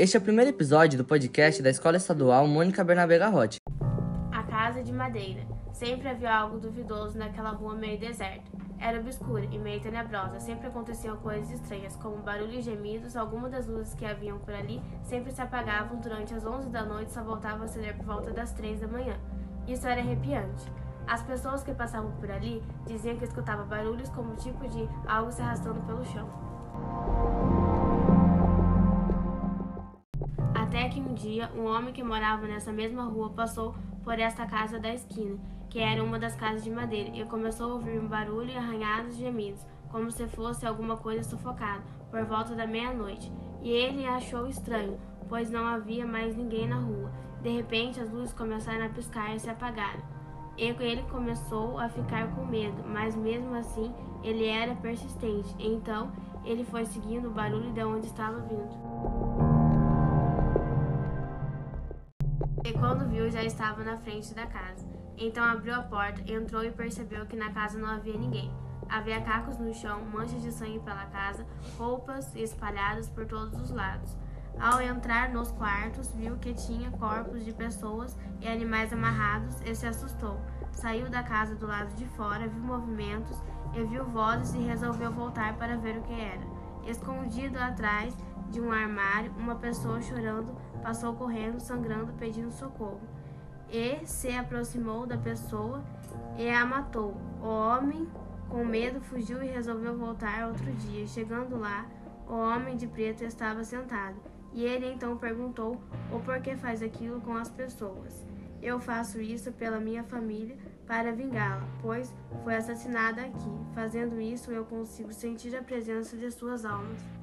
este é o primeiro episódio do podcast da Escola Estadual Mônica Bernabé Garrote. A casa de madeira. Sempre havia algo duvidoso naquela rua meio deserta. Era obscura e meio tenebrosa. Sempre aconteciam coisas estranhas, como barulhos e gemidos. Algumas das luzes que haviam por ali sempre se apagavam durante as 11 da noite e só voltavam a acender por volta das 3 da manhã. Isso era arrepiante. As pessoas que passavam por ali diziam que escutavam barulhos como tipo de algo se arrastando pelo chão. Até que um dia, um homem que morava nessa mesma rua passou por esta casa da esquina que era uma das casas de madeira, e começou a ouvir um barulho e arranhados gemidos, como se fosse alguma coisa sufocada, por volta da meia-noite. E ele achou estranho, pois não havia mais ninguém na rua. De repente, as luzes começaram a piscar e se apagaram. E ele começou a ficar com medo, mas mesmo assim ele era persistente. Então ele foi seguindo o barulho de onde estava vindo. Quando viu, já estava na frente da casa. Então abriu a porta, entrou e percebeu que na casa não havia ninguém. Havia cacos no chão, manchas de sangue pela casa, roupas espalhadas por todos os lados. Ao entrar nos quartos, viu que tinha corpos de pessoas e animais amarrados e se assustou. Saiu da casa do lado de fora, viu movimentos e viu vozes e resolveu voltar para ver o que era. Escondido atrás de um armário, uma pessoa chorando passou correndo, sangrando, pedindo socorro e se aproximou da pessoa e a matou. O homem, com medo, fugiu e resolveu voltar outro dia. Chegando lá, o homem de preto estava sentado. E ele então perguntou o porquê faz aquilo com as pessoas. Eu faço isso pela minha família para vingá-la, pois foi assassinada aqui. Fazendo isso, eu consigo sentir a presença de suas almas.